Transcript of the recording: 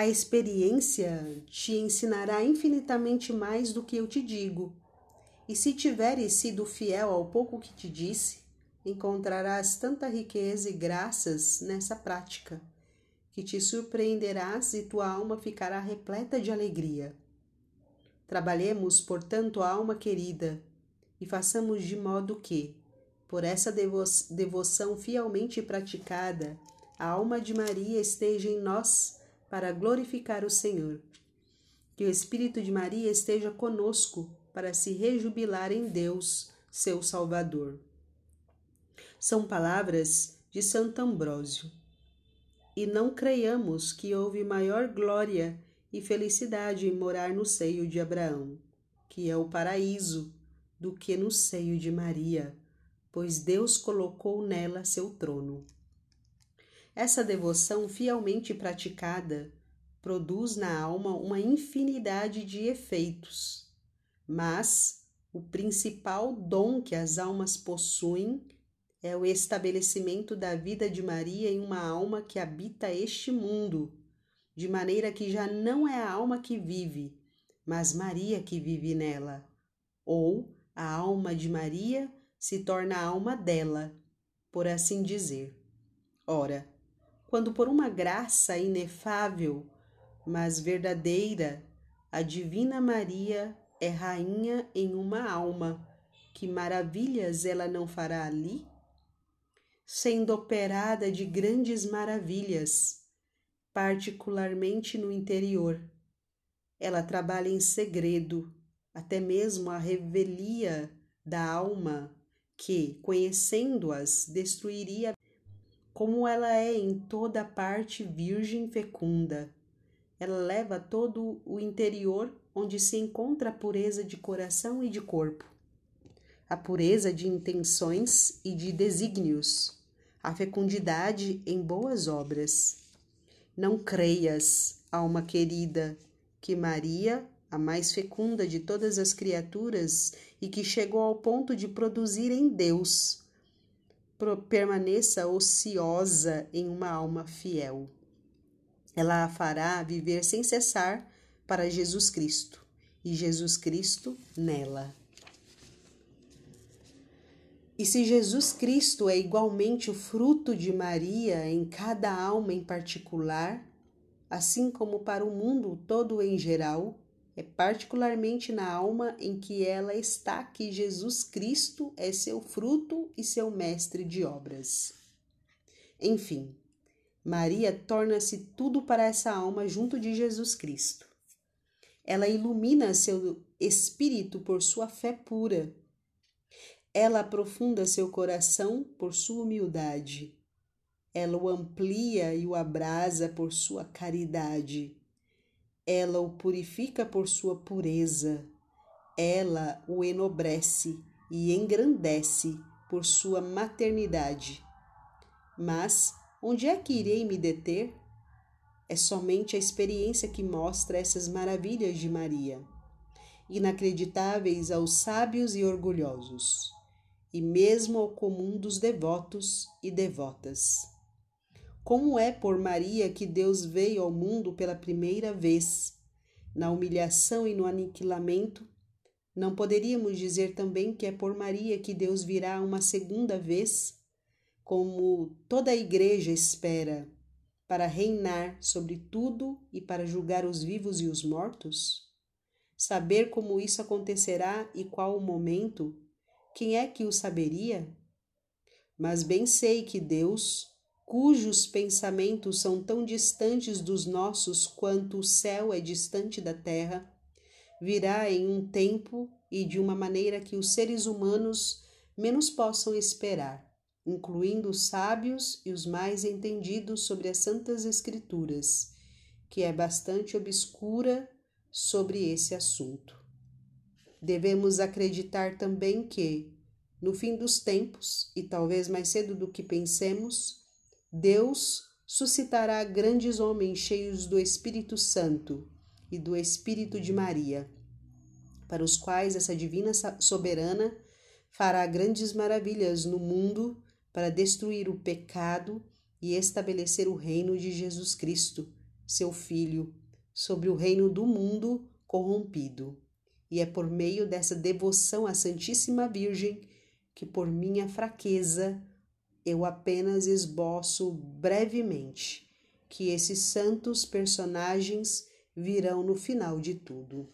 A experiência te ensinará infinitamente mais do que eu te digo. E se tiveres sido fiel ao pouco que te disse, encontrarás tanta riqueza e graças nessa prática, que te surpreenderás e tua alma ficará repleta de alegria. Trabalhemos, portanto, a alma querida, e façamos de modo que, por essa devo devoção fielmente praticada, a alma de Maria esteja em nós para glorificar o Senhor. Que o Espírito de Maria esteja conosco para se rejubilar em Deus, seu Salvador. São palavras de Santo Ambrósio. E não creiamos que houve maior glória e felicidade em morar no seio de Abraão, que é o paraíso, do que no seio de Maria, pois Deus colocou nela seu trono. Essa devoção fielmente praticada produz na alma uma infinidade de efeitos, mas o principal dom que as almas possuem é o estabelecimento da vida de Maria em uma alma que habita este mundo, de maneira que já não é a alma que vive, mas Maria que vive nela, ou a alma de Maria se torna a alma dela, por assim dizer. Ora, quando por uma graça inefável, mas verdadeira, a Divina Maria é rainha em uma alma, que maravilhas ela não fará ali? Sendo operada de grandes maravilhas, particularmente no interior. Ela trabalha em segredo, até mesmo a revelia da alma, que, conhecendo-as, destruiria como ela é em toda parte virgem fecunda. Ela leva todo o interior onde se encontra a pureza de coração e de corpo, a pureza de intenções e de desígnios, a fecundidade em boas obras. Não creias, alma querida, que Maria, a mais fecunda de todas as criaturas e que chegou ao ponto de produzir em Deus, permaneça ociosa em uma alma fiel. Ela a fará viver sem cessar para Jesus Cristo e Jesus Cristo nela. E se Jesus Cristo é igualmente o fruto de Maria em cada alma em particular, assim como para o mundo todo em geral, é particularmente na alma em que ela está que Jesus Cristo é seu fruto e seu mestre de obras. Enfim, Maria torna-se tudo para essa alma junto de Jesus Cristo. Ela ilumina seu espírito por sua fé pura. Ela aprofunda seu coração por sua humildade. Ela o amplia e o abrasa por sua caridade ela o purifica por sua pureza, ela o enobrece e engrandece por sua maternidade. Mas onde é que irei me deter? É somente a experiência que mostra essas maravilhas de Maria, inacreditáveis aos sábios e orgulhosos, e mesmo ao comum dos devotos e devotas. Como é por Maria que Deus veio ao mundo pela primeira vez, na humilhação e no aniquilamento? Não poderíamos dizer também que é por Maria que Deus virá uma segunda vez, como toda a Igreja espera, para reinar sobre tudo e para julgar os vivos e os mortos? Saber como isso acontecerá e qual o momento, quem é que o saberia? Mas bem sei que Deus, cujos pensamentos são tão distantes dos nossos quanto o céu é distante da terra, virá em um tempo e de uma maneira que os seres humanos menos possam esperar, incluindo os sábios e os mais entendidos sobre as Santas Escrituras, que é bastante obscura sobre esse assunto. Devemos acreditar também que, no fim dos tempos, e talvez mais cedo do que pensemos, Deus suscitará grandes homens cheios do Espírito Santo e do Espírito de Maria, para os quais essa divina soberana fará grandes maravilhas no mundo para destruir o pecado e estabelecer o reino de Jesus Cristo, seu Filho, sobre o reino do mundo corrompido. E é por meio dessa devoção à Santíssima Virgem que, por minha fraqueza, eu apenas esboço brevemente que esses santos personagens virão no final de tudo.